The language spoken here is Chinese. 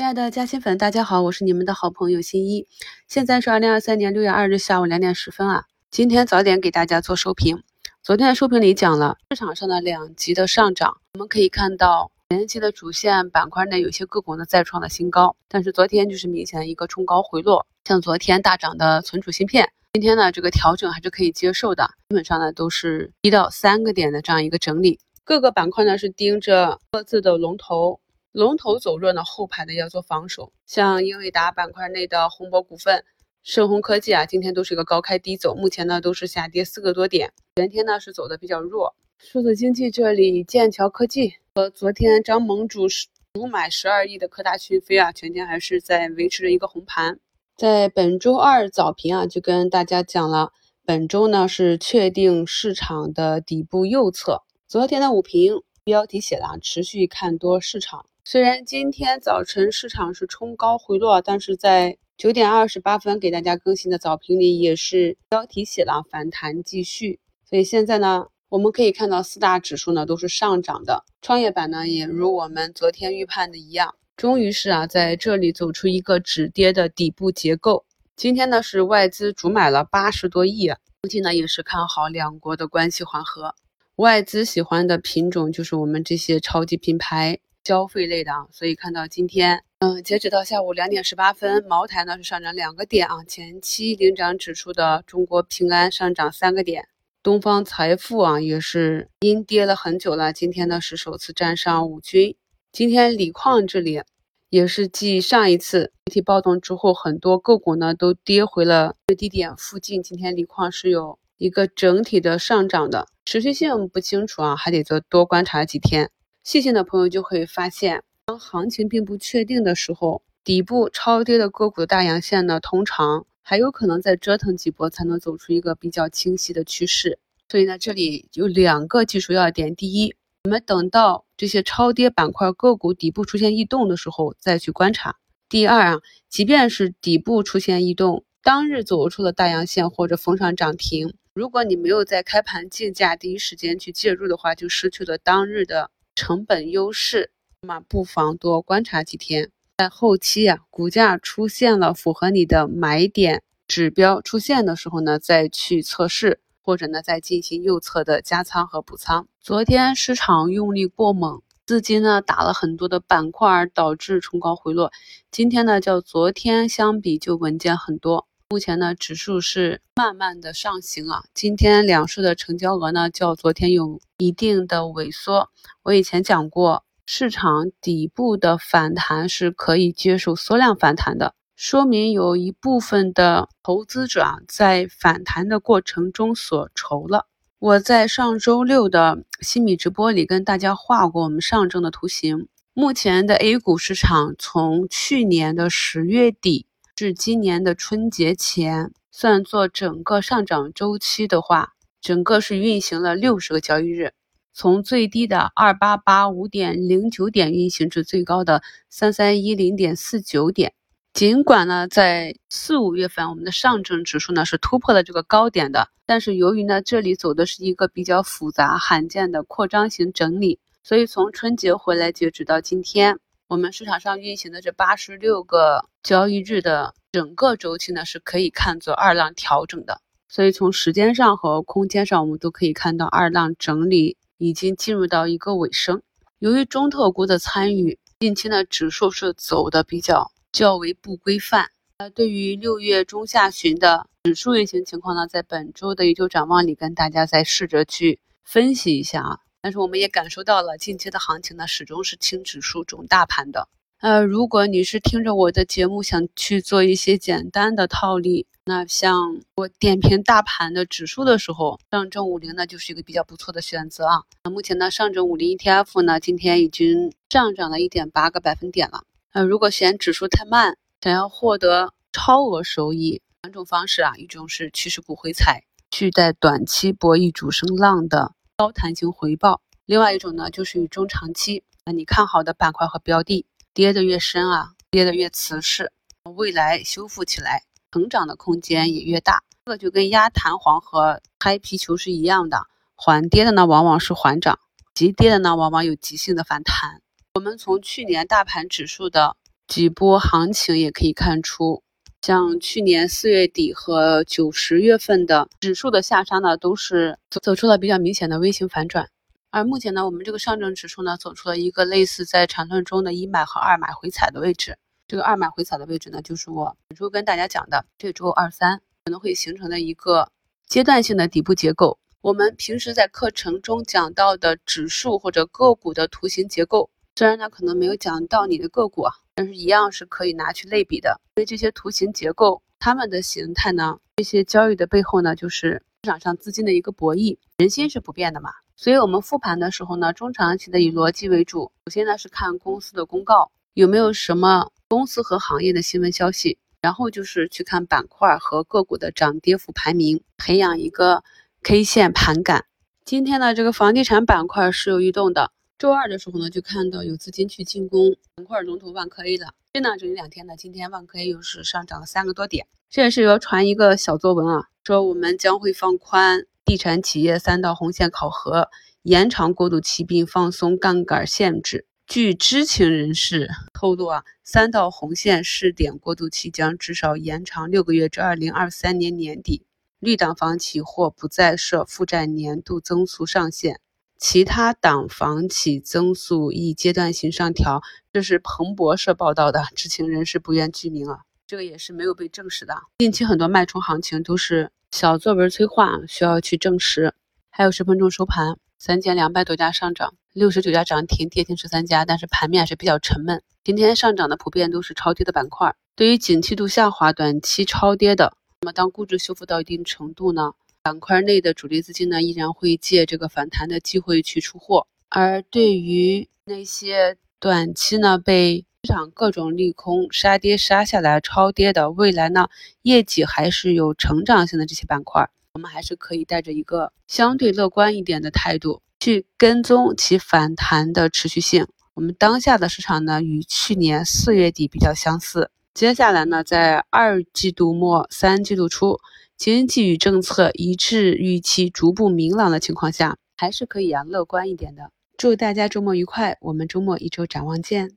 亲爱的嘉兴粉，大家好，我是你们的好朋友新一。现在是二零二三年六月二日下午两点十分啊。今天早点给大家做收评。昨天的收评里讲了市场上的两极的上涨，我们可以看到前期的主线板块内有些个股呢再创了新高，但是昨天就是明显一个冲高回落。像昨天大涨的存储芯片，今天呢这个调整还是可以接受的，基本上呢都是一到三个点的这样一个整理。各个板块呢是盯着各自的龙头。龙头走弱呢，后排的要做防守。像英伟达板块内的宏博股份、盛虹科技啊，今天都是一个高开低走，目前呢都是下跌四个多点。全天呢是走的比较弱。数字经济这里，剑桥科技和昨天张盟主主买十二亿的科大讯飞啊，全天还是在维持着一个红盘。在本周二早评啊，就跟大家讲了，本周呢是确定市场的底部右侧。昨天的午评标题写了持续看多市场。虽然今天早晨市场是冲高回落，但是在九点二十八分给大家更新的早评里也是标题写了反弹继续。所以现在呢，我们可以看到四大指数呢都是上涨的，创业板呢也如我们昨天预判的一样，终于是啊在这里走出一个止跌的底部结构。今天呢是外资主买了八十多亿，估计呢也是看好两国的关系缓和。外资喜欢的品种就是我们这些超级品牌。消费类的啊，所以看到今天，嗯，截止到下午两点十八分，茅台呢是上涨两个点啊，前期领涨指数的中国平安上涨三个点，东方财富啊也是阴跌了很久了，今天呢是首次站上五均。今天锂矿这里也是继上一次集体暴动之后，很多个股呢都跌回了最低点附近，今天锂矿是有一个整体的上涨的，持续性不清楚啊，还得再多观察几天。细心的朋友就会发现，当行情并不确定的时候，底部超跌的个股大阳线呢，通常还有可能再折腾几波才能走出一个比较清晰的趋势。所以呢，这里有两个技术要点：第一，我们等到这些超跌板块个股底部出现异动的时候再去观察；第二啊，即便是底部出现异动，当日走出了大阳线或者封上涨停，如果你没有在开盘竞价第一时间去介入的话，就失去了当日的。成本优势，那么不妨多观察几天，在后期啊，股价出现了符合你的买点指标出现的时候呢，再去测试，或者呢再进行右侧的加仓和补仓。昨天市场用力过猛，资金呢打了很多的板块，导致冲高回落。今天呢，较昨天相比就稳健很多。目前呢，指数是慢慢的上行啊。今天两市的成交额呢，较昨天有一定的萎缩。我以前讲过，市场底部的反弹是可以接受缩量反弹的，说明有一部分的投资者，在反弹的过程中所筹了。我在上周六的新米直播里跟大家画过我们上证的图形。目前的 A 股市场从去年的十月底。至今年的春节前，算作整个上涨周期的话，整个是运行了六十个交易日，从最低的二八八五点零九点运行至最高的三三一零点四九点。尽管呢，在四五月份，我们的上证指数呢是突破了这个高点的，但是由于呢这里走的是一个比较复杂、罕见的扩张型整理，所以从春节回来截止到今天。我们市场上运行的这八十六个交易日的整个周期呢，是可以看作二浪调整的。所以从时间上和空间上，我们都可以看到二浪整理已经进入到一个尾声。由于中特估的参与，近期呢指数是走的比较较为不规范。那对于六月中下旬的指数运行情况呢，在本周的研究展望里跟大家再试着去分析一下啊。但是我们也感受到了近期的行情呢，始终是轻指数重大盘的。呃，如果你是听着我的节目想去做一些简单的套利，那像我点评大盘的指数的时候，上证五零呢就是一个比较不错的选择啊。那目前呢，上证五零 ETF 呢今天已经上涨了一点八个百分点了。呃，如果嫌指数太慢，想要获得超额收益，两种方式啊，一种是趋势股回踩，去在短期博弈主升浪的。高弹性回报，另外一种呢，就是与中长期，那你看好的板块和标的跌得越深啊，跌得越瓷实，未来修复起来成长的空间也越大。这个就跟压弹簧和拍皮球是一样的，缓跌的呢往往是缓涨，急跌的呢往往有急性的反弹。我们从去年大盘指数的几波行情也可以看出，像去年四月底和九十月份的指数的下杀呢，都是走走出了比较明显的微型反转。而目前呢，我们这个上证指数呢，走出了一个类似在缠论中的一买和二买回踩的位置。这个二买回踩的位置呢，就是我本周跟大家讲的这周二三可能会形成的一个阶段性的底部结构。我们平时在课程中讲到的指数或者个股的图形结构，虽然呢可能没有讲到你的个股啊，但是一样是可以拿去类比的。因为这些图形结构，它们的形态呢，这些交易的背后呢，就是市场上资金的一个博弈，人心是不变的嘛。所以，我们复盘的时候呢，中长期的以逻辑为主。首先呢是看公司的公告有没有什么公司和行业的新闻消息，然后就是去看板块和个股的涨跌幅排名，培养一个 K 线盘感。今天呢，这个房地产板块是有异动的。周二的时候呢，就看到有资金去进攻板块龙头万科 A 了。这呢，这两天呢，今天万科 A 又是上涨了三个多点。这也是要传一个小作文啊，说我们将会放宽。地产企业三道红线考核，延长过渡期并放松杠杆限制。据知情人士透露啊，三道红线试点过渡期将至少延长六个月，至二零二三年年底。绿党房企或不再设负债年度增速上限，其他党房企增速亦阶段性上调。这是彭博社报道的，知情人士不愿具名啊，这个也是没有被证实的。近期很多脉冲行情都是。小作文催化需要去证实。还有十分钟收盘，三千两百多家上涨，六十九家涨停，跌停十三家。但是盘面是比较沉闷。今天上涨的普遍都是超跌的板块。对于景气度下滑、短期超跌的，那么当估值修复到一定程度呢，板块内的主力资金呢依然会借这个反弹的机会去出货。而对于那些短期呢被市场各种利空杀跌杀下来超跌的，未来呢业绩还是有成长性的这些板块，我们还是可以带着一个相对乐观一点的态度去跟踪其反弹的持续性。我们当下的市场呢与去年四月底比较相似，接下来呢在二季度末三季度初，经济与政策一致预期逐步明朗的情况下，还是可以啊乐观一点的。祝大家周末愉快，我们周末一周展望见。